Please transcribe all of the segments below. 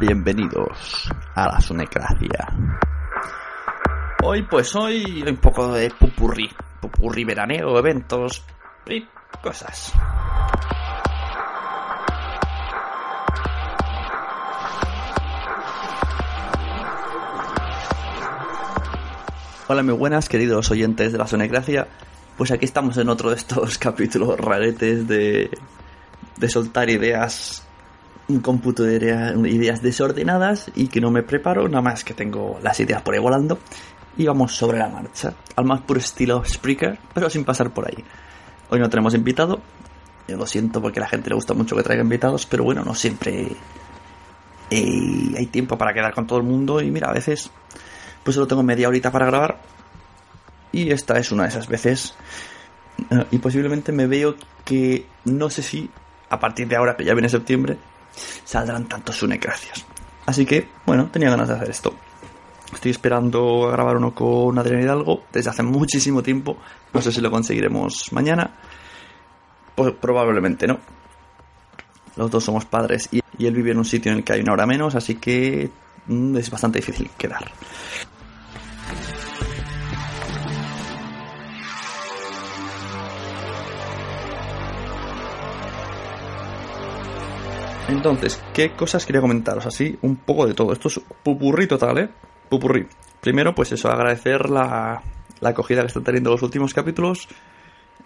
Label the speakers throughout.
Speaker 1: Bienvenidos a la Sonecracia. Hoy, pues hoy, un poco de pupurri. Pupurri veraneo, eventos y cosas. Hola, muy buenas, queridos oyentes de la Sonecracia. Pues aquí estamos en otro de estos capítulos raretes de, de soltar ideas un cómputo de idea- ideas desordenadas y que no me preparo, nada más que tengo las ideas por ahí volando y vamos sobre la marcha, al más puro estilo Spreaker, pero sin pasar por ahí. Hoy no tenemos invitado, yo lo siento porque a la gente le gusta mucho que traiga invitados, pero bueno, no siempre eh, hay tiempo para quedar con todo el mundo y mira, a veces pues solo tengo media horita para grabar y esta es una de esas veces eh, y posiblemente me veo que no sé si a partir de ahora que ya viene septiembre saldrán tantos sunecracias. Así que, bueno, tenía ganas de hacer esto. Estoy esperando a grabar uno con Adrián Hidalgo desde hace muchísimo tiempo. No sé si lo conseguiremos mañana. Pues probablemente no. Los dos somos padres y, él vive en un sitio en el que hay una hora menos, así que mm, es bastante difícil quedar. Entonces, ¿qué cosas quería comentaros? Así, un poco de todo. Esto es pupurrí total, ¿eh? Pupurrí. Primero, pues eso, agradecer la, la acogida que están teniendo los últimos capítulos.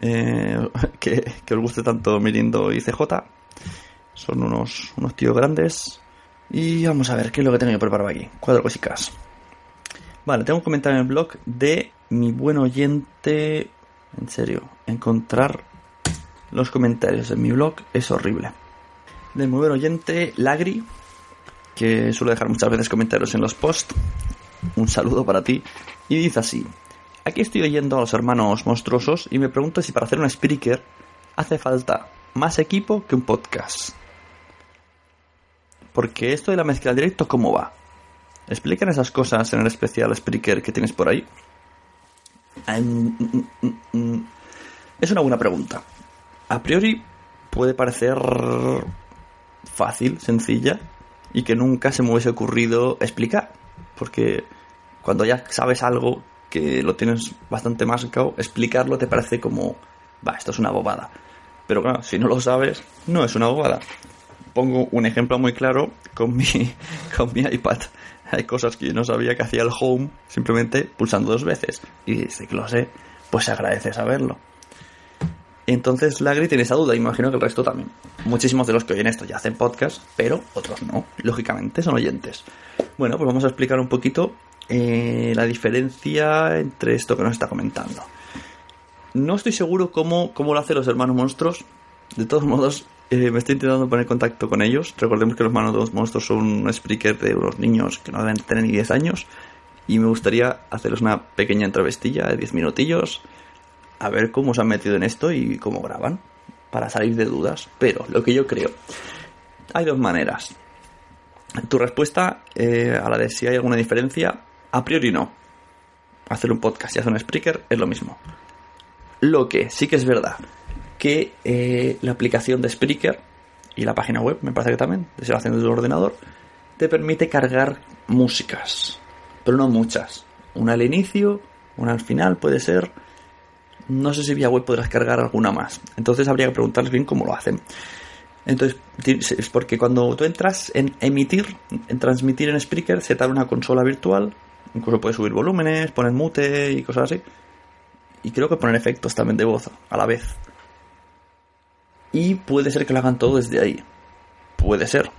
Speaker 1: eh, que, que os guste tanto Mirindo y CJ. Son unos, unos tíos grandes. Y vamos a ver qué es lo que tengo preparado aquí. Cuatro cositas. Vale, tengo un comentario en el blog de mi buen oyente. En serio, encontrar los comentarios en mi blog es horrible del muy buen oyente Lagri, que suele dejar muchas veces comentarios en los posts. Un saludo para ti. Y dice así: Aquí estoy oyendo a los hermanos monstruosos y me pregunto si para hacer un speaker hace falta más equipo que un podcast. Porque esto de la mezcla directo, ¿cómo va? ¿Explican esas cosas en el especial Spreaker que tienes por ahí? Mm, mm, mm. Es una buena pregunta. A priori puede parecer fácil, sencilla, y que nunca se me hubiese ocurrido explicar. Porque cuando ya sabes algo que lo tienes bastante más cao, explicarlo te parece como, va, esto es una bobada. Pero claro, si no lo sabes, no es una bobada. Pongo un ejemplo muy claro con mi, con mi iPad. Hay cosas que no sabía que hacía el home simplemente pulsando dos veces. Y desde lo sé, pues se agradece saberlo. Entonces Lagri tiene esa duda, imagino que el resto también. Muchísimos de los que oyen esto ya hacen podcast, pero otros no, lógicamente son oyentes. Bueno, pues vamos a explicar un poquito eh, la diferencia entre esto que nos está comentando. No estoy seguro cómo, cómo lo hacen los hermanos monstruos. De todos modos, eh, me estoy intentando poner contacto con ellos. Recordemos que los hermanos monstruos son un speaker de unos niños que no deben tener ni 10 años. Y me gustaría hacerles una pequeña entrevistilla de 10 minutillos a ver cómo se han metido en esto y cómo graban, para salir de dudas. Pero lo que yo creo, hay dos maneras. Tu respuesta eh, a la de si hay alguna diferencia, a priori no. Hacer un podcast y hacer un speaker es lo mismo. Lo que sí que es verdad, que eh, la aplicación de Spreaker y la página web, me parece que también, de ser haciendo el ordenador, te permite cargar músicas, pero no muchas. Una al inicio, una al final puede ser. No sé si vía web podrás cargar alguna más. Entonces habría que preguntarles bien cómo lo hacen. Entonces, es porque cuando tú entras en emitir, en transmitir en Spreaker, se te una consola virtual. Incluso puedes subir volúmenes, poner mute y cosas así. Y creo que poner efectos también de voz a la vez. Y puede ser que lo hagan todo desde ahí. Puede ser.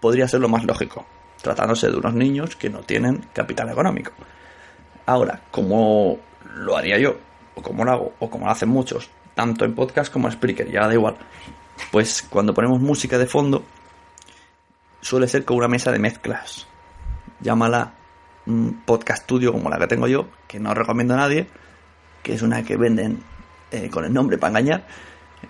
Speaker 1: Podría ser lo más lógico. Tratándose de unos niños que no tienen capital económico. Ahora, como lo haría yo, o como lo hago, o como lo hacen muchos, tanto en podcast como en Spreaker, ya da igual. pues cuando ponemos música de fondo, suele ser con una mesa de mezclas. Llámala podcast studio como la que tengo yo, que no recomiendo a nadie, que es una que venden eh, con el nombre para engañar.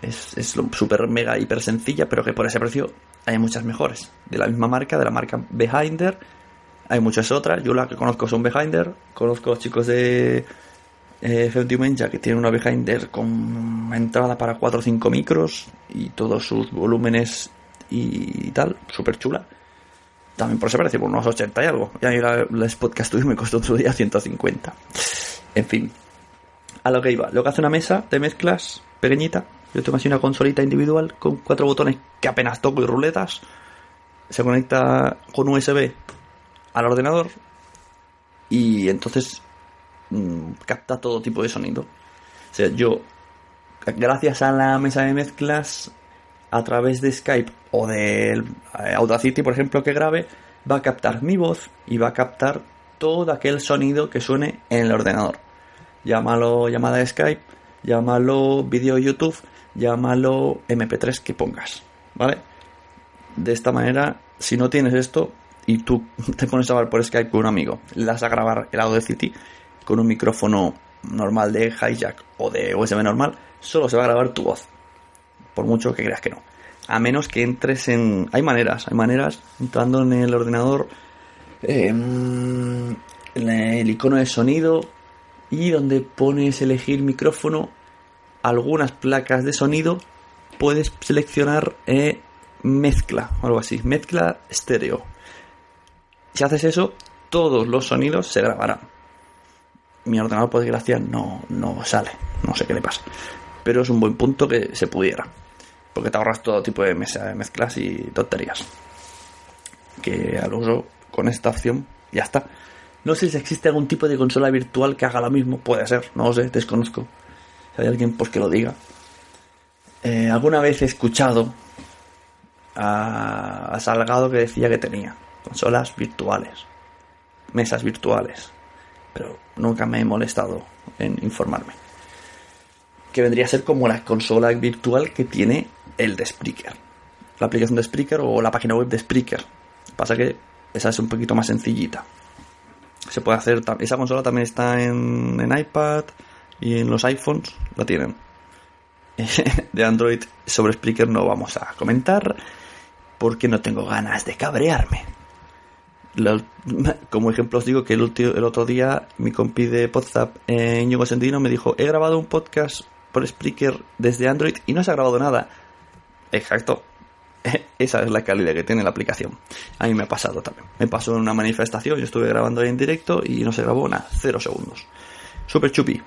Speaker 1: Es, es súper mega hiper sencilla, pero que por ese precio hay muchas mejores. De la misma marca, de la marca Behinder. Hay muchas otras. Yo la que conozco son Behinder. Conozco a los chicos de eh, ya que tienen una Behinder con entrada para 4 o 5 micros y todos sus volúmenes y tal. Súper chula. También por ese precio, por unos 80 y algo. Y ahí la, la Studio me costó otro día 150. En fin. A lo que iba. Lo que hace una mesa de mezclas pequeñita. Yo tengo así una consolita individual con cuatro botones que apenas toco y ruletas. Se conecta con USB al ordenador. Y entonces mmm, capta todo tipo de sonido. O sea, yo, gracias a la mesa de mezclas, a través de Skype o de Audacity, por ejemplo, que grabe, va a captar mi voz y va a captar todo aquel sonido que suene en el ordenador. Llámalo llamada de Skype, llámalo vídeo YouTube, llámalo MP3 que pongas, ¿vale? De esta manera, si no tienes esto y tú te pones a hablar por Skype con un amigo, le das a grabar el Audacity con un micrófono normal de hijack o de USB normal, solo se va a grabar tu voz por mucho que creas que no. A menos que entres en... Hay maneras, hay maneras, entrando en el ordenador, en el icono de sonido y donde pones elegir micrófono, algunas placas de sonido, puedes seleccionar eh, mezcla, o algo así, mezcla estéreo. Si haces eso, todos los sonidos se grabarán. Mi ordenador, por desgracia, no, no sale. No sé qué le pasa. Pero es un buen punto que se pudiera porque te ahorras todo tipo de mezclas y tonterías. Que al uso con esta opción ya está. No sé si existe algún tipo de consola virtual que haga lo mismo, puede ser, no lo sé, desconozco. Si hay alguien, pues que lo diga. Eh, alguna vez he escuchado a, a Salgado que decía que tenía consolas virtuales, mesas virtuales, pero nunca me he molestado en informarme que vendría a ser como la consola virtual que tiene el de Spreaker. La aplicación de Spreaker o la página web de Spreaker. Pasa que esa es un poquito más sencillita. Se puede hacer. Esa consola también está en, en iPad y en los iPhones la tienen. de Android sobre Spreaker no vamos a comentar porque no tengo ganas de cabrearme. como ejemplo os digo que el, otro día mi compi de WhatsApp en Yugo Sendino me dijo he grabado un podcast por Spreaker desde Android y no se ha grabado nada. Exacto. Esa es la calidad que tiene la aplicación. A mí me ha pasado también. Me pasó en una manifestación, yo estuve grabando en directo y no se grabó nada, cero segundos. Super chupi.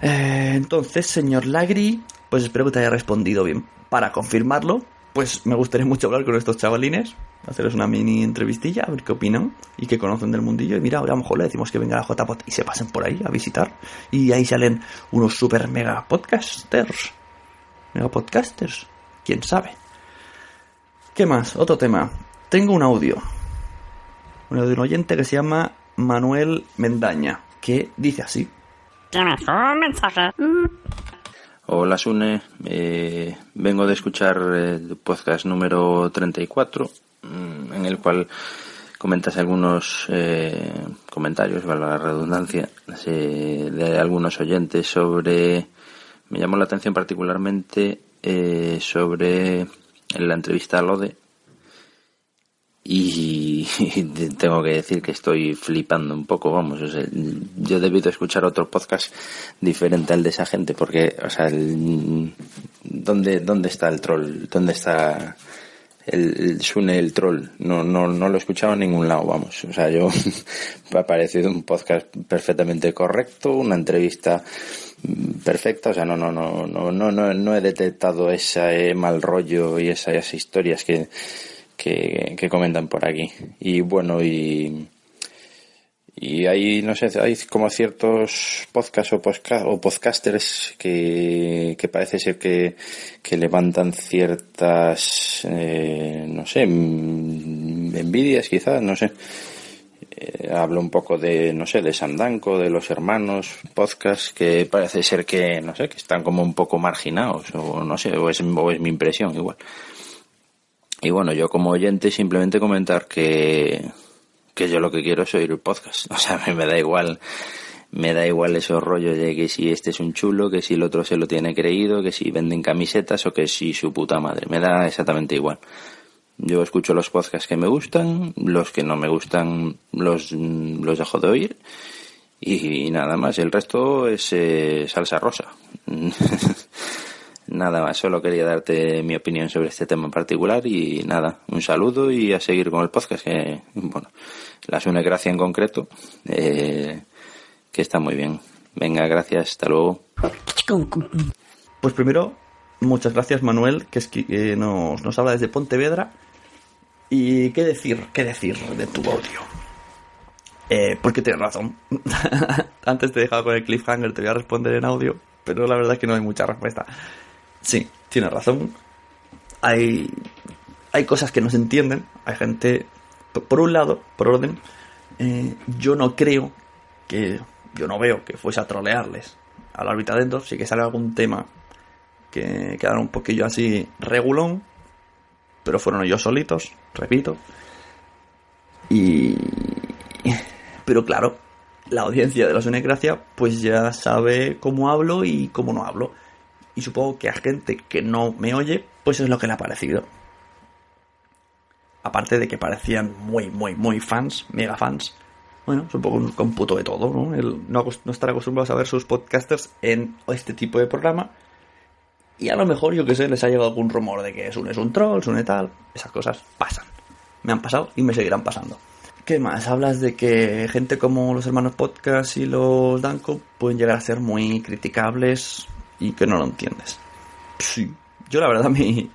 Speaker 1: Eh, entonces, señor Lagri, pues espero que te haya respondido bien. Para confirmarlo, pues me gustaría mucho hablar con estos chavalines, hacerles una mini entrevistilla, a ver qué opinan y qué conocen del mundillo. Y mira, a lo mejor le decimos que venga a JPod y se pasen por ahí a visitar. Y ahí salen unos super mega podcasters. Mega podcasters. Quién sabe. ¿Qué más? Otro tema. Tengo un audio. Un audio de un oyente que se llama Manuel Mendaña, que dice así.
Speaker 2: Hola Sune, eh, vengo de escuchar el podcast número 34 mm, en el cual comentas algunos eh, comentarios, vale la redundancia, de algunos oyentes sobre, me llamó la atención particularmente eh, sobre la entrevista a Lode y, tengo que decir que estoy flipando un poco, vamos, yo he debido escuchar otro podcast diferente al de esa gente, porque, o sea, ¿dónde, ¿dónde está el troll? ¿Dónde está el, Sune el troll? No, no, no lo he escuchado en ningún lado, vamos, o sea, yo me ha parecido un podcast perfectamente correcto, una entrevista perfecta, o sea, no, no, no, no, no, no, he detectado ese mal rollo y esas historias que que, comentan por aquí. Y bueno, y, y hay, no sé, hay como ciertos podcasts o, podcasters que, que parece ser que, que levantan ciertas, eh, no sé, envidias quizás, no sé. eh, hablo un poco de, no sé, de Sandanco, de los hermanos, podcast que parece ser que, no sé, que están como un poco marginados, o no sé, o es, o es mi impresión igual. Y bueno, yo como oyente simplemente comentar que, que yo lo que quiero es oír el podcast. O sea, me, me da igual, me da igual esos rollos de que si este es un chulo, que si el otro se lo tiene creído, que si venden camisetas o que si su puta madre. Me da exactamente igual. Yo escucho los podcasts que me gustan, los que no me gustan los, los dejo de oír y, nada más. El resto es eh, salsa rosa. nada más, solo quería darte mi opinión sobre este tema en particular y nada, un saludo y a seguir con el podcast que, bueno, la Sune Gracia en concreto, eh, que está muy bien. Venga, gracias, hasta luego.
Speaker 1: Pues primero, muchas gracias Manuel, que es que eh, nos, nos habla desde Pontevedra. ¿Y qué decir? ¿Qué decir de tu audio? Eh, porque tienes razón. Antes te he dejado con el cliffhanger, te voy a responder en audio, pero la verdad es que no hay mucha respuesta. Sí, tienes razón. Hay, hay cosas que no se entienden. Hay gente, por un lado, por orden, eh, yo no creo que, yo no veo que fuese a trolearles a la órbita dentro. Sí que sale algún tema que quedaron un poquillo así regulón, pero fueron ellos solitos, repito. Y. Pero claro, la audiencia de la Sunecracia, pues ya sabe cómo hablo y cómo no hablo. Y supongo que a gente que no me oye, pues es lo que le ha parecido. Aparte de que parecían muy, muy, muy fans, mega fans. Bueno, supongo un cómputo de todo, ¿no? No, no estar acostumbrados a ver sus podcasters en este tipo de programa. Y a lo mejor, yo que sé, les ha llegado algún rumor de que Sune es un troll, Sune tal. Esas cosas pasan. Me han pasado y me seguirán pasando. ¿Qué más? Hablas de que gente como los hermanos podcast y los Danko pueden llegar a ser muy criticables y que no lo entiendes. Sí. Yo la verdad mi,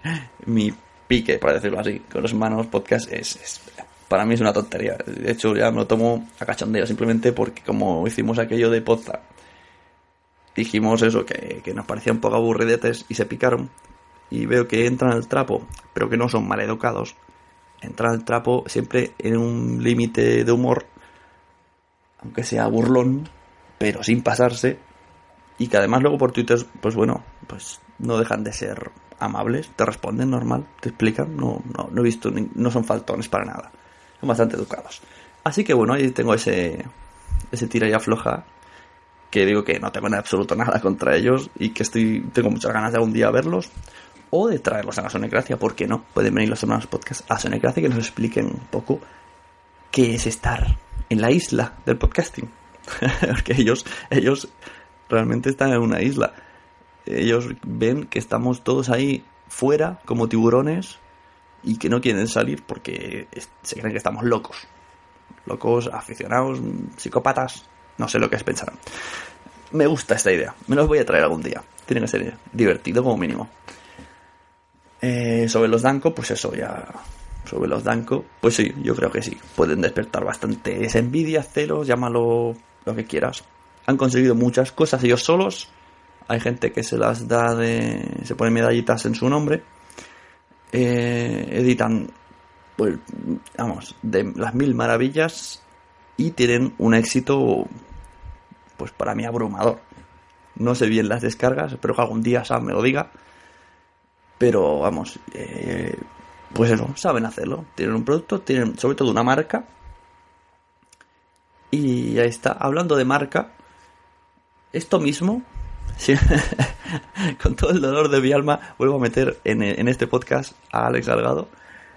Speaker 1: mi pique, para decirlo así, con los hermanos podcast es, para mí es una tontería. De hecho ya me lo tomo a cachondeo simplemente porque como hicimos aquello de podcast dijimos eso, que, que nos parecía un poco aburridetes y se picaron. Y veo que entran al trapo, pero que no son maleducados. Entran al trapo siempre en un límite de humor, aunque sea burlón, pero sin pasarse. Y que además luego por Twitter, pues bueno, pues no dejan de ser amables, te responden normal, te explican, no, no, no he visto, ni- no son faltones para nada, son bastante educados. Así que bueno, ahí tengo ese, ese tira y afloja que digo que no tengo en absoluto nada contra ellos y que estoy tengo muchas ganas de algún día verlos o de traerlos a la Sonecracia, ¿por qué no? Pueden venir los hermanos podcast a Sonecracia que nos expliquen un poco qué es estar en la isla del podcasting. Porque ellos, ellos realmente están en una isla. Ellos ven que estamos todos ahí fuera como tiburones y que no quieren salir porque se creen que estamos locos. Locos, aficionados, psicópatas, no sé lo que es. Me gusta esta idea, me los voy a traer algún día. Tiene que ser divertido como mínimo. Eh, sobre los Danko, pues eso ya. Sobre los Danko, pues sí, yo creo que sí. Pueden despertar bastante esa envidia, celos, llámalo lo que quieras. Han conseguido muchas cosas ellos solos. Hay gente que se las da de. se pone medallitas en su nombre. Eh, editan, pues, vamos, de las mil maravillas. Y tienen un éxito, pues para mí abrumador. No sé bien las descargas, espero que algún día Sam me lo diga. Pero vamos, eh, pues eso, saben hacerlo. Tienen un producto, tienen sobre todo una marca. Y ahí está. Hablando de marca, esto mismo, con todo el dolor de mi alma, vuelvo a meter en, este podcast a Alex Salgado.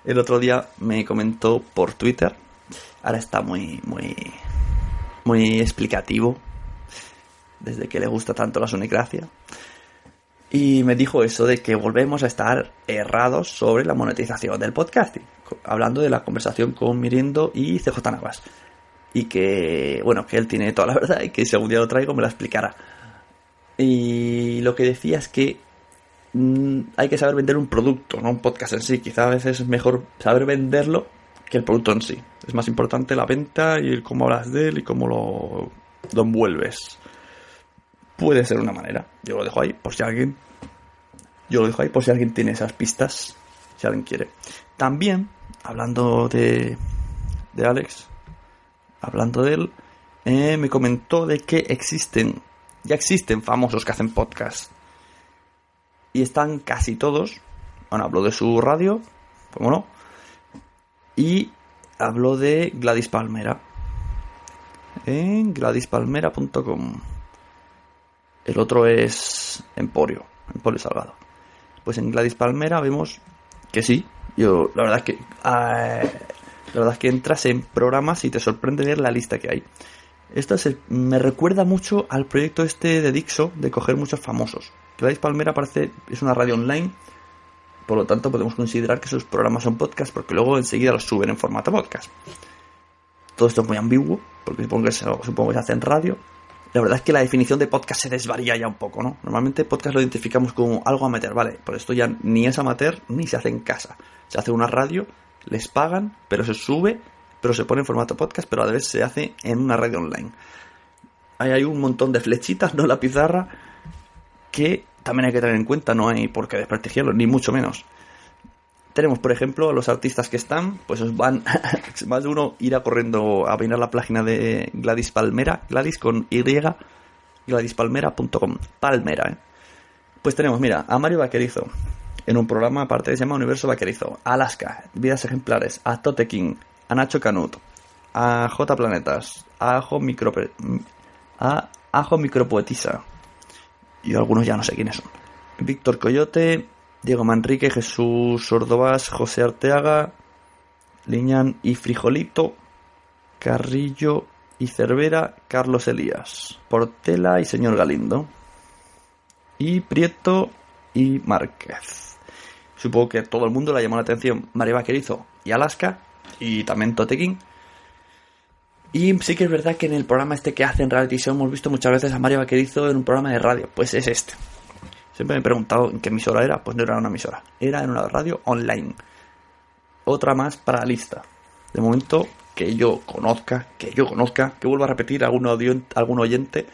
Speaker 1: El otro día me comentó por Twitter. Ahora está muy, muy, muy explicativo. Desde que le gusta tanto la sonicracia. Y me dijo eso de que volvemos a estar errados sobre la monetización del podcasting. Hablando de la conversación con Mirindo y CJ Navas. Y que, bueno, que él tiene toda la verdad y que si algún día lo traigo me la explicará. Y lo que decía es que mm, hay que saber vender un producto, no un podcast en sí. Quizá a veces es mejor saber venderlo que el producto en sí. Es más importante la venta y cómo hablas de él y cómo lo, lo envuelves. Puede ser una manera. Yo lo dejo ahí por si alguien. Yo lo dejo ahí por si alguien tiene esas pistas. Si alguien quiere. También, hablando de, de Alex, hablando de él, eh, me comentó de que existen, ya existen famosos que hacen podcast. Y están casi todos. Bueno, habló de su radio, ¿cómo no? Y habló de Gladys Palmera. En gladyspalmera.com. El otro es Emporio, Emporio Salgado. Pues en Gladys Palmera vemos que sí. Yo, la verdad es que. eh, la verdad es que entras en programas y te sorprende ver la lista que hay. Esto se- me recuerda mucho al proyecto este de Dixo de coger muchos famosos. Gladys Palmera parece es una radio online, por lo tanto podemos considerar que sus programas son podcast porque luego enseguida los suben en formato podcast. Todo esto es muy ambiguo, porque supongo que se, supongo que se hace en radio. La verdad es que la definición de podcast se desvaría ya un poco, ¿no? Normalmente podcast lo identificamos como algo amateur, ¿vale? Por esto ya ni es amateur ni se hace en casa. Se hace una radio, les pagan, pero se sube, pero se pone en formato podcast, pero a la vez se hace en una radio online. Ahí hay un montón de flechitas, ¿no? La pizarra, que también hay que tener en cuenta, no hay por qué desprestigiarlo, ni mucho menos. Tenemos, por ejemplo, a los artistas que están, pues os van, más de uno irá corriendo a mirar la página de Gladys Palmera, Gladys con Y, gladyspalmera.com, Palmera, ¿eh? Pues tenemos, mira, a Mario Vaquerizo, en un programa aparte que se llama Universo Vaquerizo, Alaska, Vidas Ejemplares, a Tote King, a Nacho Canut, a J Planetas, a Ajo Micro, a Ajo Micropoetisa, y algunos ya no sé quiénes son. Víctor Coyote, Diego Manrique, Jesús Sordovás, José Arteaga, Liñán y Frijolito, Carrillo y Cervera, Carlos Elías, Portela y Señor Galindo, y Prieto y Márquez. Supongo que todo el mundo le llamó la atención María Vaquerizo y Alaska, y también Totequín. Y sí que es verdad que en el programa este que hace en reality show hemos visto muchas veces a Mario Vaquerizo en un programa de radio. Pues es este. Siempre me he preguntado en qué emisora era. Pues no era una emisora. Era en una radio online. Otra más para la lista. De momento que yo conozca, que yo conozca, que vuelva a repetir, algún, algún oyente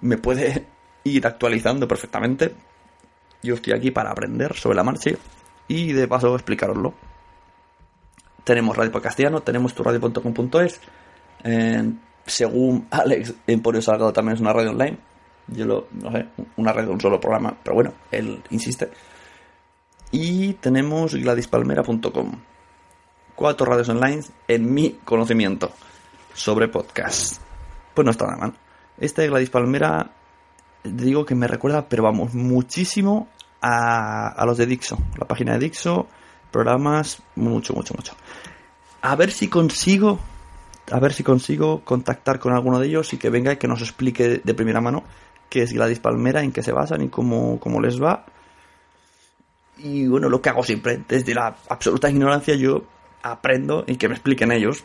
Speaker 1: me puede ir actualizando perfectamente. Yo estoy aquí para aprender sobre la marcha y de paso explicaroslo. Tenemos Radio por Castellano, tenemos turradio.com.es. Eh, según Alex, Emporio Salgado también es una radio online. Yo lo, no sé, una red de un solo programa, pero bueno, él insiste. Y tenemos gladyspalmera.com. Cuatro radios online en mi conocimiento sobre podcast. Pues no está nada mal. Este de Gladys Palmera, digo que me recuerda, pero vamos, muchísimo a, a los de Dixo. La página de Dixo, programas, mucho, mucho, mucho. A ver si consigo a ver si consigo contactar con alguno de ellos y que venga y que nos explique de primera mano qué es Gladys Palmera, en qué se basan y cómo, cómo les va. Y bueno, lo que hago siempre, desde la absoluta ignorancia yo aprendo y que me expliquen ellos.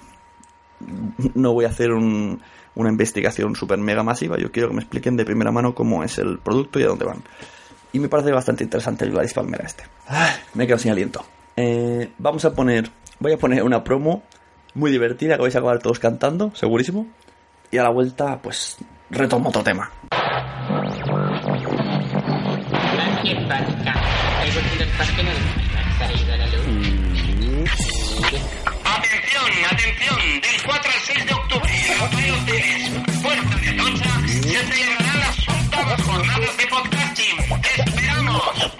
Speaker 1: No voy a hacer un- una investigación super mega masiva, yo quiero que me expliquen de primera mano cómo es el producto y a dónde van. Y me parece bastante interesante el Gladys Palmera este. Ay, me he quedado sin aliento. Eh, vamos a poner, voy a poner una promo muy divertida que vais a acabar todos cantando, segurísimo. Y a la vuelta, pues, retomo otro tema.
Speaker 3: 6 de octubre, en Rafael Hoteles, Puerta de Atocha, se celebrarán las octavas jornadas de podcasting. ¡Te esperamos!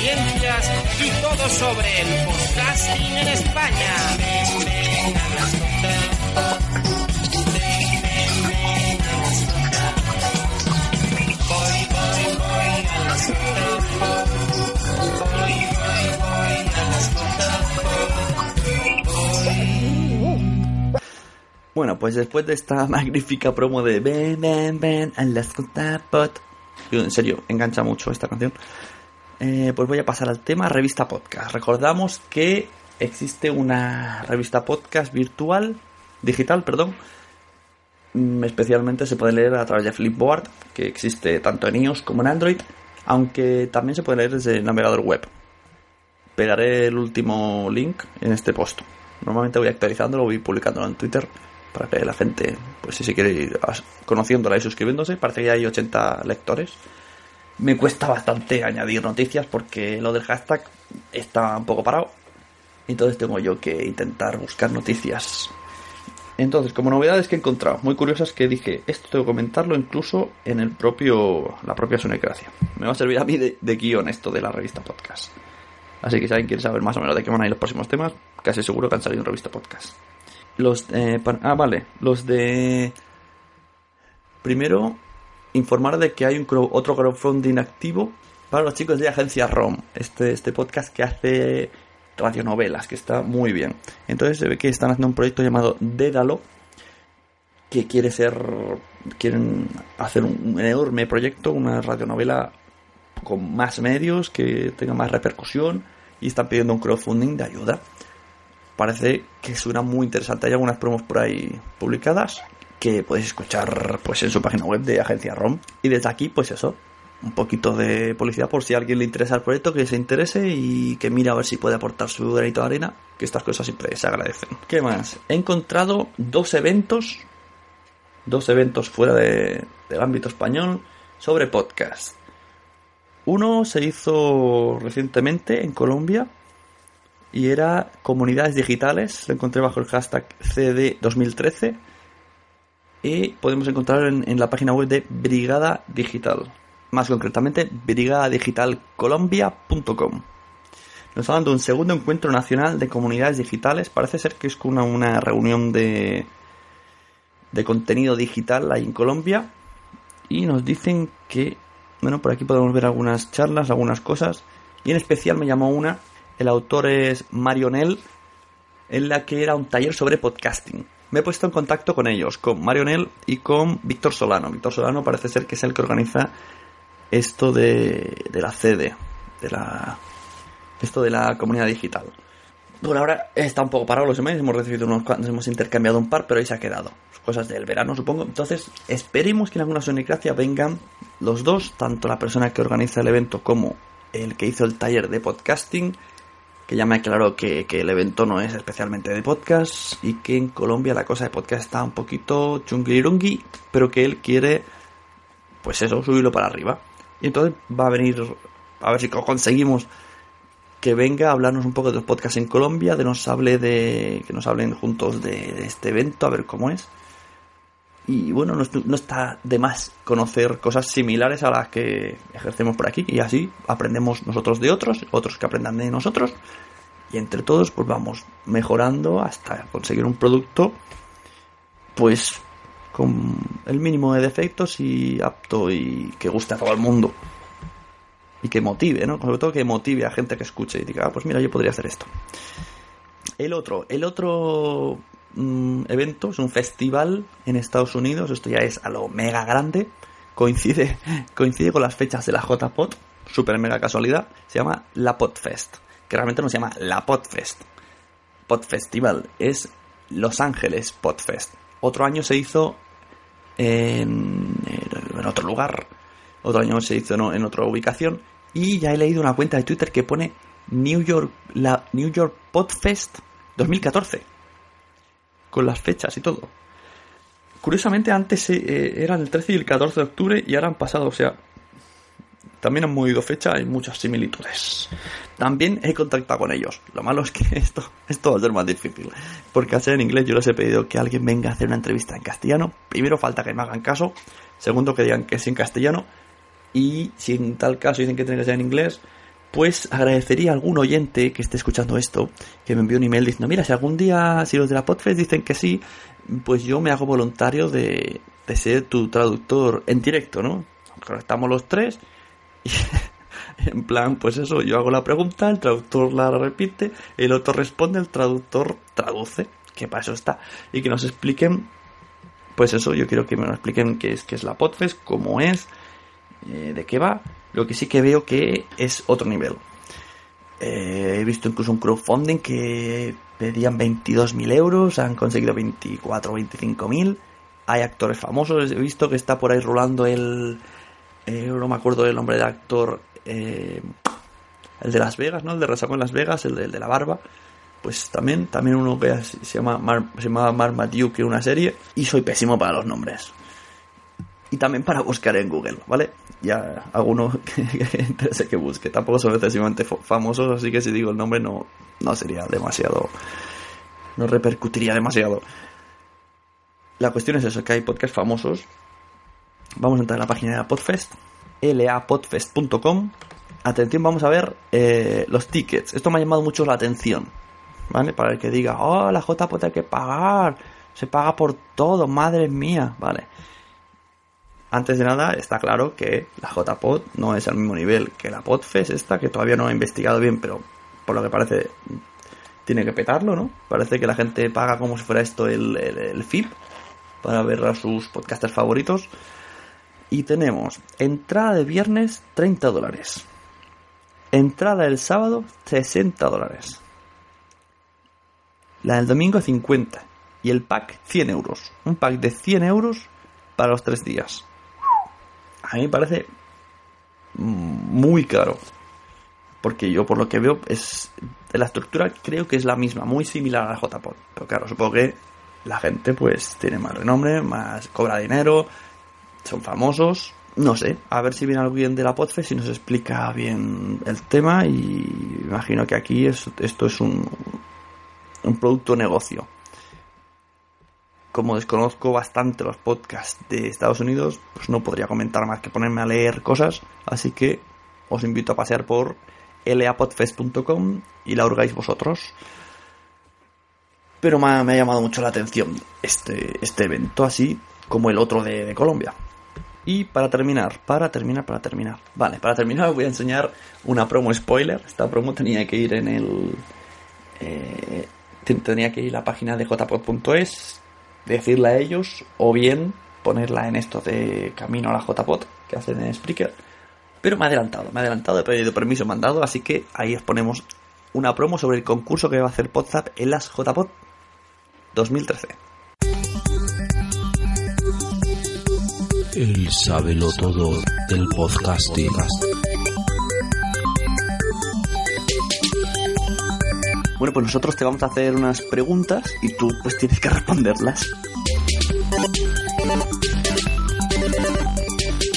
Speaker 3: Experiencias y todo sobre el podcasting en España.
Speaker 1: Bueno, pues después de esta magnífica promo de Ven, ven, ven, a las Pot. En serio, engancha mucho esta canción. Eh, pues voy a pasar al tema revista podcast. Recordamos que existe una revista podcast virtual, digital, perdón. Mm, Especialmente se puede leer a través de Flipboard, que existe tanto en iOS como en Android, aunque también se puede leer desde el navegador web. pegaré el último link en este post. Normalmente voy actualizándolo, voy publicándolo en Twitter para que la gente, pues si se quiere ir conociéndola y suscribiéndose, parece que ya hay 80 lectores. Me cuesta bastante añadir noticias porque lo del hashtag está un poco parado. Entonces tengo yo que intentar buscar noticias. Entonces, como novedades que he encontrado, muy curiosas que dije, esto tengo que comentarlo incluso en el propio, la propia Sonecracia. Me va a servir a mí de, de guion esto de la revista podcast. Así que si alguien quiere saber más o menos de qué van a ir los próximos temas, casi seguro que han salido en revista podcast. Los eh, pa- ah, vale, los de primero informar de que hay un otro crowdfunding activo para los chicos de Agencia ROM, este, este podcast que hace radionovelas, que está muy bien. Entonces se ve que están haciendo un proyecto llamado Dédalo, que quiere ser, quieren hacer un, un enorme proyecto, una radionovela con más medios, que tenga más repercusión, y están pidiendo un crowdfunding de ayuda. Parece que suena muy interesante. Hay algunas promos por ahí publicadas que podéis escuchar pues en su página web de Agencia ROM. Y desde aquí, pues eso, un poquito de publicidad por si a alguien le interesa el proyecto, que se interese y que mire a ver si puede aportar su granito de arena, que estas cosas siempre se agradecen. ¿Qué más? He encontrado dos eventos, dos eventos fuera de- del ámbito español sobre podcast. Uno se hizo recientemente en Colombia y era comunidades digitales. Lo encontré bajo el hashtag CD2013 y podemos encontrarlo en, la página web de Brigada Digital. Más concretamente, brigadadigitalcolombia.com. Nos está dando un segundo encuentro nacional de comunidades digitales. Parece ser que es una, una reunión de, de contenido digital ahí en Colombia. Y nos dicen que, bueno, por aquí podemos ver algunas charlas, algunas cosas. Y en especial me llamó una, el autor es Marionel, en la que era un taller sobre podcasting. Me he puesto en contacto con ellos, con Marionel y con Víctor Solano. Víctor Solano parece ser que es el que organiza esto de, de la CD, de la, esto de la comunidad digital. Por ahora está un poco parado los emails, hemos recibido unos cuantos, hemos intercambiado un par, pero ahí se ha quedado. Cosas del verano, supongo. Entonces, esperemos que en alguna Sonicracia vengan los dos, tanto la persona que organiza el evento como el que hizo el taller de podcasting, que ya me aclaró que, que el evento no es especialmente de podcast y que en Colombia la cosa de podcast está un poquito chunguirungui, pero que él quiere, pues eso, subirlo para arriba. Y entonces va a venir, a ver si co- conseguimos que venga a hablarnos un poco de los podcasts en Colombia, de nos hable de que nos hablen juntos de este evento, a ver cómo es. Y bueno, no, no está de más conocer cosas similares a las que ejercemos por aquí y así aprendemos nosotros de otros, otros que aprendan de nosotros y entre todos pues vamos mejorando hasta conseguir un producto pues con el mínimo de defectos y apto y que guste a todo el mundo y que motive, ¿no? Sobre todo que motive a gente que escuche y diga, ah, pues mira, yo podría hacer esto. El otro, el otro evento es un festival en Estados Unidos, esto ya es a lo mega grande, coincide, coincide con las fechas de la JPOT, super mega casualidad, se llama la Podfest, que realmente no se llama la Podfest. Pod Festival es Los Ángeles Podfest. Otro año se hizo en, en otro lugar, otro año se hizo en, en otra ubicación y ya he leído una cuenta de Twitter que pone New York, la New York Podfest 2014 con las fechas y todo. Curiosamente antes eran el 13 y el 14 de octubre y ahora han pasado, o sea, también han movido fecha, hay muchas similitudes. También he contactado con ellos. Lo malo es que esto, esto va a ser más difícil. Porque al ser en inglés yo les he pedido que alguien venga a hacer una entrevista en castellano. Primero falta que me hagan caso. Segundo que digan que es en castellano. Y si en tal caso dicen que tiene que ser en inglés, pues agradecería a algún oyente que esté escuchando esto que me envíe un email diciendo, mira, si algún día, si los de la Podfest dicen que sí, pues yo me hago voluntario de, de ser tu traductor en directo, ¿no? Estamos los tres y en plan, pues eso, yo hago la pregunta, el traductor la repite, el otro responde, el traductor traduce, que para eso está, y que nos expliquen, pues eso, yo quiero que me expliquen qué es, qué es la Podfest, cómo es, eh, de qué va, lo que sí que veo que es otro nivel. Eh, he visto incluso un crowdfunding que pedían 22.000 euros, han conseguido 24 o 25.000. Hay actores famosos, he visto que está por ahí rolando el... eh, no me acuerdo del nombre del actor. el de Las Vegas, ¿no? El de Resacón en Las Vegas, el de, de la barba. Pues también, también uno que se llama Mar, Marmaduke, una serie. Y soy pésimo para los nombres. Y también para buscar en Google, ¿vale? Ya alguno que, que interese que busque. Tampoco son excesivamente famosos, así que si digo el nombre no, no sería demasiado. No repercutiría demasiado. La cuestión es eso, que hay podcasts famosos. Vamos a entrar en la página de la Podfest, lapodfest.com. Atención, vamos a ver eh, los tickets. Esto me ha llamado mucho la atención. ¿Vale? Para el que diga, oh, la JPOT hay que pagar. Se paga por todo, madre mía. Vale. Antes de nada, está claro que la JPod no es al mismo nivel que la Podfest esta, que todavía no he investigado bien, pero por lo que parece tiene que petarlo, ¿no? Parece que la gente paga como si fuera esto el, el, el FIP para ver a sus podcasters favoritos. Y tenemos entrada de viernes 30 dólares. Entrada del sábado 60 dólares. La del domingo 50. Y el pack 100 euros. Un pack de 100 euros para los tres días. A mí me parece muy caro. Porque yo por lo que veo es la estructura creo que es la misma, muy similar a la JPod. Pero claro, supongo que la gente pues tiene más renombre, más cobra dinero, son famosos. No sé, a ver si viene alguien de la Podfest y nos explica bien el tema y imagino que aquí es- esto es un, un producto negocio. Como desconozco bastante los podcasts de Estados Unidos, pues no podría comentar más que ponerme a leer cosas, así que os invito a pasear por lapodfest.com y la hurgáis vosotros. Pero me ha, llamado mucho la atención este, este evento, así como el otro de, Colombia. Y para terminar, para terminar, para terminar. Vale, para terminar os voy a enseñar una promo spoiler. Esta promo tenía que ir en el... eh, ten- tenía que ir a la página de jpod.es, decirla a ellos, o bien ponerla en esto de camino a la jpod que hacen en Spreaker. Pero me ha adelantado, me ha adelantado, he pedido permiso mandado, así que ahí os ponemos una promo sobre el concurso que va a hacer Podzap en las JPod 2013.
Speaker 4: El sábelo todo del podcasting.
Speaker 1: Bueno, pues nosotros te vamos a hacer unas preguntas y tú pues tienes que responderlas.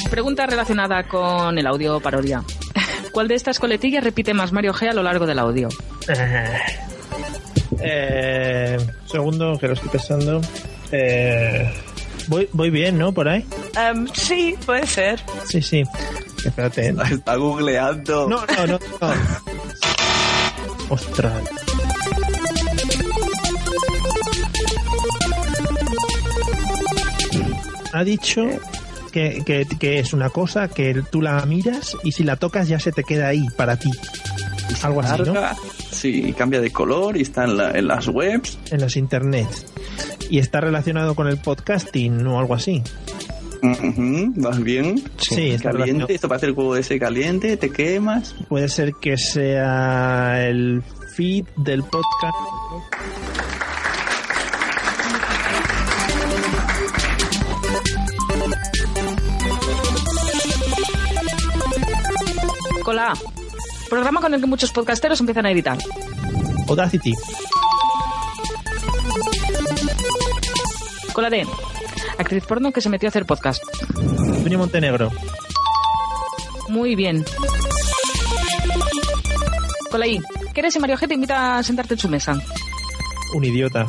Speaker 5: Pregunta relacionada con el audio parodia. ¿Cuál de estas coletillas repite más Mario G a lo largo del audio?
Speaker 6: Eh, segundo, que lo estoy pensando. Eh, voy, voy bien, ¿no? Por ahí.
Speaker 5: Em, sí, puede ser.
Speaker 6: Sí, sí. Espérate.
Speaker 1: Está googleando.
Speaker 6: No, no, no. no. Ostras. Ha dicho que, que, que es una cosa que tú la miras y si la tocas ya se te queda ahí para ti. Algo así, ¿no?
Speaker 1: Sí, cambia de color y está en, la- en las webs.
Speaker 6: En los internets. Y está relacionado con el podcasting o algo así.
Speaker 1: Ujú, ¿Vas bien?
Speaker 6: Sí, está
Speaker 1: Caliente,
Speaker 6: relacionado.
Speaker 1: esto parece el juego ese caliente, te quemas.
Speaker 6: Puede ser que sea el feed del podcast.
Speaker 5: Programa con el que muchos podcasteros empiezan a editar.
Speaker 6: Audacity.
Speaker 5: Con la D. Actriz porno que se metió a hacer podcast.
Speaker 6: Antonio Montenegro.
Speaker 5: Muy bien. Con la I. ¿Qué eres si Mario G te invita a sentarte en su mesa?
Speaker 6: Un idiota.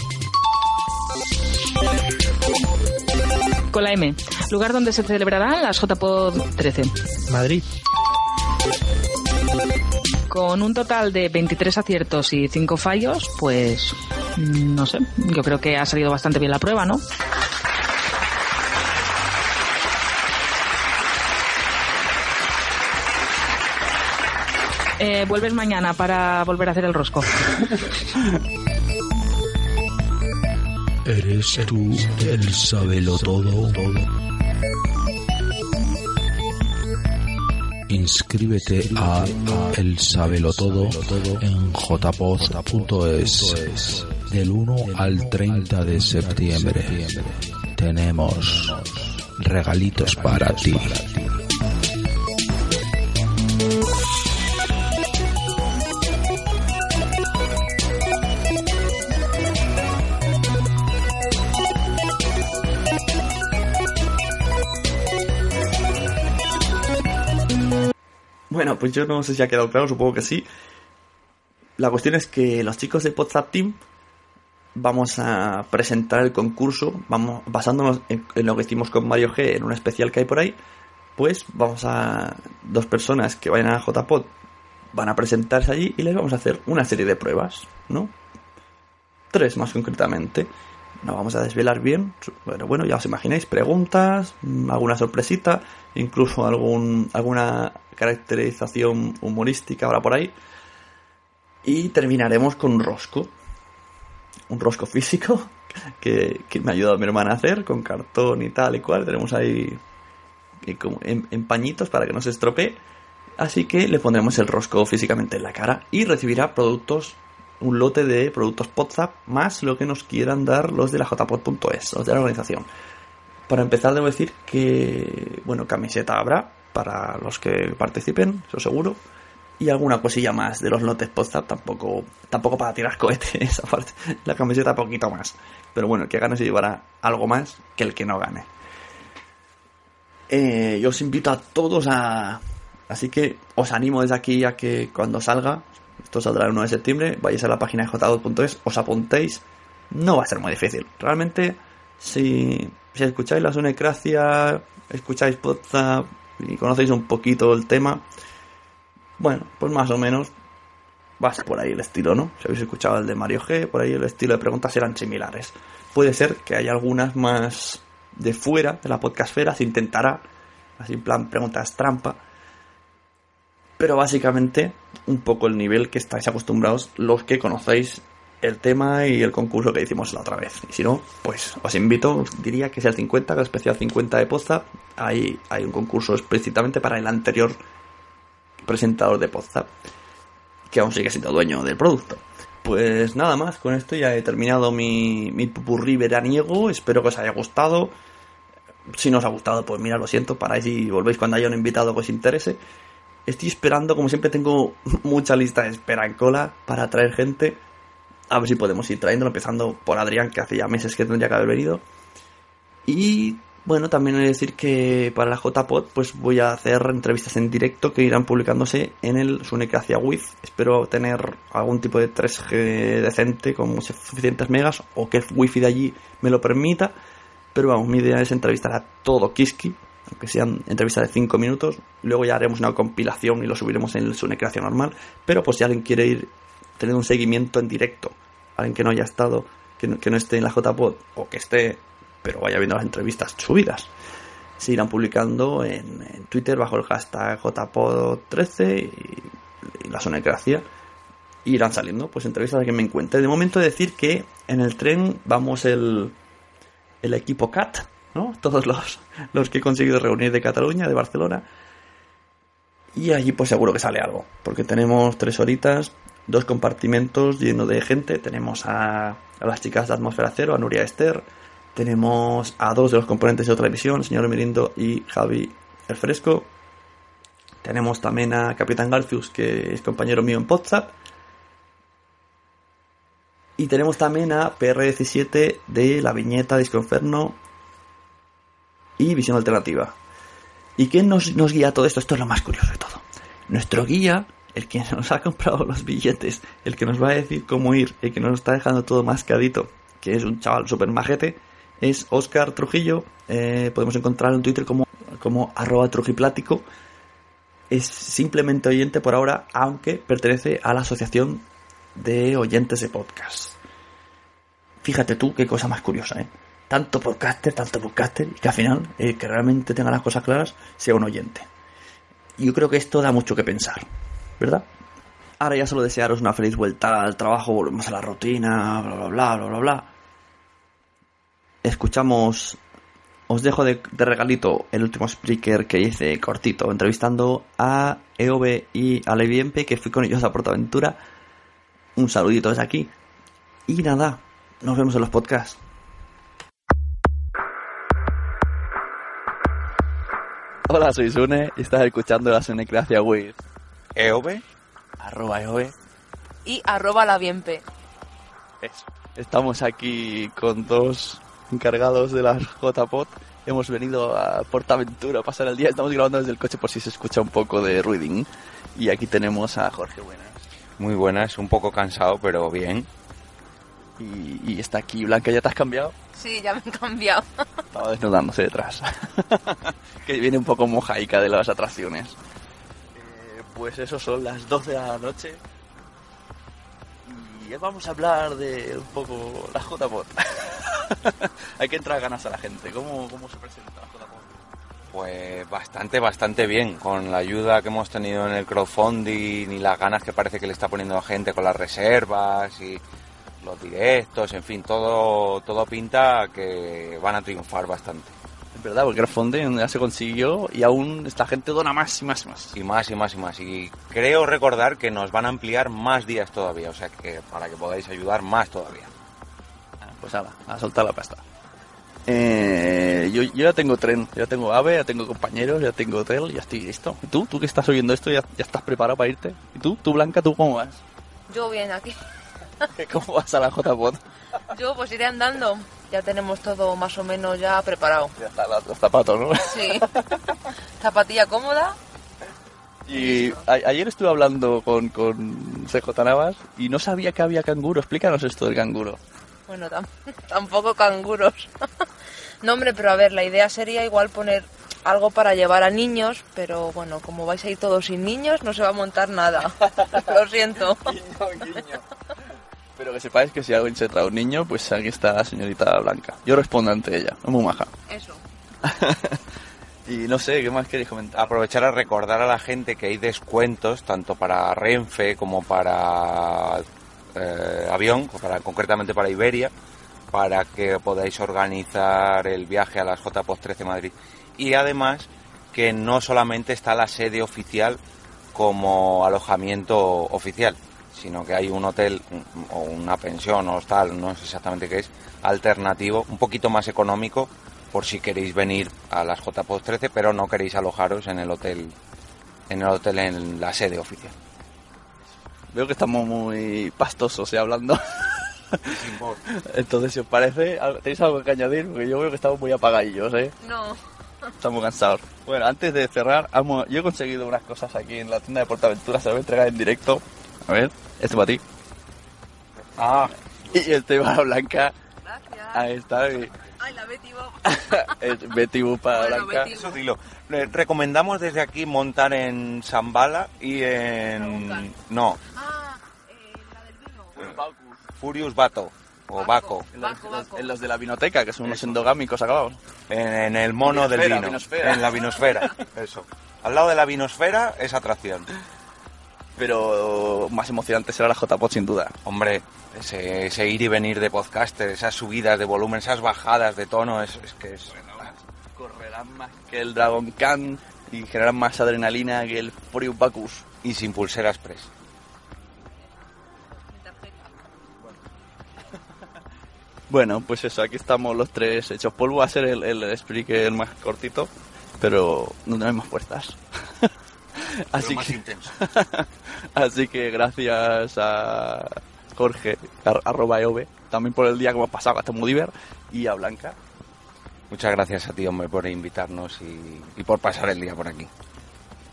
Speaker 5: Con la M. Lugar donde se celebrarán las JPod 13.
Speaker 6: Madrid.
Speaker 5: Con un total de 23 aciertos y 5 fallos, pues mm, no sé, yo creo que ha salido bastante bien la prueba, ¿no? Eh, vuelves mañana para volver a hacer el rosco.
Speaker 4: ¿Eres tú el sábelo todo? Inscríbete a El Sábelo Todo en jpost.es del 1 al 30 de septiembre. Tenemos regalitos para ti.
Speaker 1: Pues yo no sé si ha quedado claro, supongo que sí. La cuestión es que los chicos de WhatsApp Team vamos a presentar el concurso, vamos basándonos en, en lo que hicimos con Mario G en un especial que hay por ahí, pues vamos a dos personas que vayan a JPod van a presentarse allí y les vamos a hacer una serie de pruebas, ¿no? Tres más concretamente. No vamos a desvelar bien, pero bueno, ya os imagináis, preguntas, mm, alguna sorpresita, incluso algún, alguna caracterización humorística ahora por ahí. Y terminaremos con un rosco. Un rosco físico que, que me ha ayudado mi hermana a hacer con cartón y tal y cual. Tenemos ahí en, en pañitos para que no se estropee. Así que le pondremos el rosco físicamente en la cara y recibirá productos, un lote de productos WhatsApp más lo que nos quieran dar los de la jpod.es, los de la organización. Para empezar debo decir que, bueno, camiseta habrá para los que participen, eso seguro. Y alguna cosilla más de los lotes WhatsApp, tampoco, tampoco para tirar cohetes, aparte, la camiseta poquito más. Pero bueno, que gane se llevará algo más que el que no gane. Eh, yo os invito a todos a... Así que os animo desde aquí a que cuando salga, esto saldrá el 1 de septiembre, vayáis a la página j2.es, os apuntéis. No va a ser muy difícil. Realmente, si, si escucháis la Sunecracia, escucháis WhatsApp y conocéis un poquito el tema, bueno, pues más o menos va a ser por ahí el estilo, ¿no? Si habéis escuchado el de Mario G, por ahí el estilo de preguntas eran similares. Puede ser que haya algunas más de fuera de la podcastfera, se intentará, así en plan preguntas trampa, pero básicamente un poco el nivel que estáis acostumbrados los que conocéis el tema y el concurso que hicimos la otra vez. Y si no, pues os invito, os diría que sea el 50, el especial 50 de Podzap. Ahí hay un concurso explícitamente para el anterior presentador de Podzap, que aún sigue siendo dueño del producto. Pues nada más, con esto ya he terminado mi, mi pupurrí veraniego. Espero que os haya gustado. Si no os ha gustado, pues mira, lo siento, paráis y volvéis cuando haya un invitado que os interese. Estoy esperando, como siempre tengo mucha lista de espera en cola para traer gente. A ver si podemos ir trayéndolo, empezando por Adrián, que hace ya meses que tendría que haber venido. Y bueno, también he de decir que para la JPod pues voy a hacer entrevistas en directo que irán publicándose en el Sunecracia With. Espero tener algún tipo de 3G decente con suficientes megas o que el wifi de allí me lo permita. Pero vamos, mi idea es entrevistar a todo Kiski, aunque sean entrevistas de 5 minutos. Luego ya haremos una compilación y lo subiremos en el Sunecracia normal. Pero pues si alguien quiere ir tener un seguimiento en directo, alguien que no haya estado, que no, que esté en la JPod o que esté pero vaya viendo las entrevistas subidas. Se irán publicando en, Twitter bajo el hashtag JPod13 y, y la sonecracia. Irán saliendo pues entrevistas a quien me encuentre. De momento decir que en el tren vamos el, el equipo CAT, ¿no? Todos los, los que he conseguido reunir de Cataluña, de Barcelona. Y allí pues seguro que sale algo. Porque tenemos tres horitas, dos compartimentos llenos de gente. Tenemos a, a las chicas de Atmósfera Cero, a Nuria Esther, tenemos a dos de los componentes de otra emisión, el señor Mirindo y Javi el Fresco. Tenemos también a Capitán Garcius, que es compañero mío en WhatsApp. Y tenemos también a PR17 de la viñeta Disconferno y Visión Alternativa. ¿Y quién nos, nos guía todo esto? Esto es lo más curioso de todo. Nuestro guía, el que nos ha comprado los billetes, el que nos va a decir cómo ir, el que nos está dejando todo mascadito, que es un chaval súper majete, es Oscar Trujillo. Eh, podemos encontrarlo en Twitter como, como arroba trujiplático. Es simplemente oyente por ahora, aunque pertenece a la Asociación de Oyentes de Podcast. Fíjate tú qué cosa más curiosa, ¿eh? Tanto podcaster, tanto podcaster, y que al final, eh, que realmente tenga las cosas claras, sea un oyente. Yo creo que esto da mucho que pensar, ¿verdad? Ahora ya solo desearos una feliz vuelta al trabajo, volvemos a la rutina, bla, bla, bla, bla, bla, bla escuchamos, os dejo de, de, regalito el último speaker que hice cortito, entrevistando a EOB y a Leviempe, que fui con ellos a Portaventura. Un saludito desde aquí. Y nada, nos vemos en los podcasts. Hola, soy Sune y estás escuchando la Sunecracia with
Speaker 7: EOB,
Speaker 1: arroba EOB
Speaker 8: y arroba la Bienpe.
Speaker 1: Eso. Estamos aquí con dos encargados de la JPOT Hemos venido a Portaventura a pasar el día. Estamos grabando desde el coche por si se escucha un poco de ruiding. Y aquí tenemos a Jorge Buenas.
Speaker 7: Muy buenas, un poco cansado, pero bien.
Speaker 1: Y, y está aquí Blanca, ¿ya te has cambiado?
Speaker 8: Sí, ya me he cambiado.
Speaker 1: Estaba desnudándose detrás. que viene un poco mojaica de las atracciones. Eh, pues eso son las 12 de la noche. Y vamos a hablar de un poco la JPOT. Hay que entrar ganas a la gente. ¿Cómo, cómo se presenta la JPOT?
Speaker 7: Pues bastante, bastante bien. Con la ayuda que hemos tenido en el crowdfunding y las ganas que parece que le está poniendo la gente con las reservas y los directos, en fin, todo, todo pinta que van a triunfar bastante.
Speaker 1: Es verdad, porque el crowdfunding ya se consiguió y aún esta gente dona más y más y más.
Speaker 7: Y más y más y más. Y creo recordar que nos van a ampliar más días todavía, o sea que para que podáis ayudar más todavía.
Speaker 1: Pues nada, a soltar la pasta. Eh, yo, yo ya tengo tren, ya tengo AVE, ya tengo compañeros, ya tengo hotel, ya estoy listo. ¿Y tú? ¿Tú que estás oyendo esto ya, ya estás preparado para irte? ¿Y tú? ¿Tú Blanca? ¿Tú cómo vas?
Speaker 8: Yo bien aquí.
Speaker 1: ¿Cómo vas a la JPOT?
Speaker 8: Yo pues iré andando. Ya tenemos todo más o menos ya preparado.
Speaker 1: Ya está los zapatos, ¿no?
Speaker 8: Sí. Zapatilla cómoda.
Speaker 1: Y ayer estuve hablando con, con CJ Navas y no sabía que había canguro. Explícanos esto del canguro.
Speaker 8: Bueno, tam- tampoco canguros. no, hombre, pero a ver, la idea sería igual poner algo para llevar a niños, pero bueno, como vais a ir todos sin niños, no se va a montar nada. Lo siento.
Speaker 1: Pero que sepáis que si alguien se trae un niño, pues aquí está la señorita Blanca. Yo respondo ante ella, es muy maja.
Speaker 8: Eso.
Speaker 1: Y no sé, ¿qué más queréis comentar?
Speaker 7: Aprovechar a recordar a la gente que hay descuentos tanto para Renfe como para eh, avión, o para, concretamente para Iberia, para que podáis organizar el viaje a las JPOS 13 Madrid. Y además que no solamente está la sede oficial como alojamiento oficial, sino que hay un hotel o una pensión o hostal, no sé exactamente qué es, alternativo, un poquito más económico por si queréis venir a las JPOS 13, pero no queréis alojaros en el hotel en el hotel en la sede oficial.
Speaker 1: Veo que estamos muy pastosos ¿eh? hablando. Entonces, si os parece, ¿tenéis algo que añadir? Porque yo veo que estamos muy apagadillos, ¿eh?
Speaker 8: No.
Speaker 1: Estamos cansados. Bueno, antes de cerrar, amo- yo he conseguido unas cosas aquí en la tienda de Portaventura, se las voy a entregar en directo. A ver, este para ti. Ah, y este para Blanca. Ahí está. y-
Speaker 8: Ay, la Betty Bob.
Speaker 1: es Betty Boop para
Speaker 8: Bueno,
Speaker 1: Blanca.
Speaker 8: Betty
Speaker 7: Eso dilo. Le recomendamos desde aquí montar en Zambala y en... No,
Speaker 8: Ah, eh, la del vino.
Speaker 7: Furious Bato o Baco.
Speaker 1: En los, en los de la vinoteca, que son unos endogámicos acabados.
Speaker 7: En, en el mono del
Speaker 1: Vinosfera,
Speaker 7: vino.
Speaker 1: vinosfera.
Speaker 7: En la vinosfera. Eso. Al lado de la vinosfera es atracción.
Speaker 1: Pero más emocionante será la JPOT sin duda.
Speaker 7: Hombre, ese, ese ir y venir de podcaster, esas subidas de volumen, esas bajadas de tono, es, es que es...
Speaker 1: Correrán más que el Dragon Khan y generarán más adrenalina que el Furious Bacchus.
Speaker 7: Y sin pulsera express.
Speaker 1: Bueno, pues eso, aquí estamos los tres hechos polvo. Va a ser el, el Spreaker más cortito, pero no tenemos más puertas. Así
Speaker 7: más
Speaker 1: que,
Speaker 7: intenso.
Speaker 1: así que gracias a Jorge, ar- arroba EOB, también por el día que hemos pasado, hasta muy diver, y a Blanca.
Speaker 7: Muchas gracias a ti, hombre, por invitarnos y, y por pasar el día por aquí.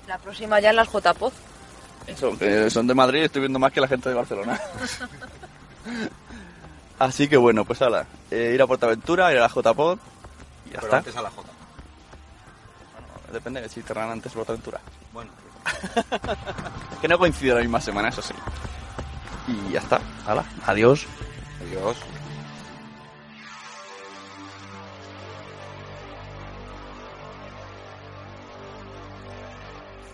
Speaker 8: La próxima ya en las JPOZ.
Speaker 1: Eso, que son de Madrid, estoy viendo más que la gente de Barcelona. Así que bueno, pues ala, eh, ir a Portaventura, ir a la JPod y ya
Speaker 7: Pero
Speaker 1: está.
Speaker 7: antes a la J.
Speaker 1: Depende de si te antes Portaventura.
Speaker 7: Bueno.
Speaker 1: que no coincide la misma semana, eso sí. Y ya está, ala, adiós.
Speaker 7: Adiós.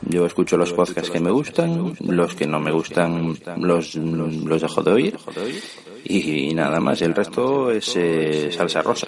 Speaker 2: Yo escucho los podcasts que me gustan, los que no me gustan los, los dejo de oír y, nada más, el resto es eh, salsa rosa.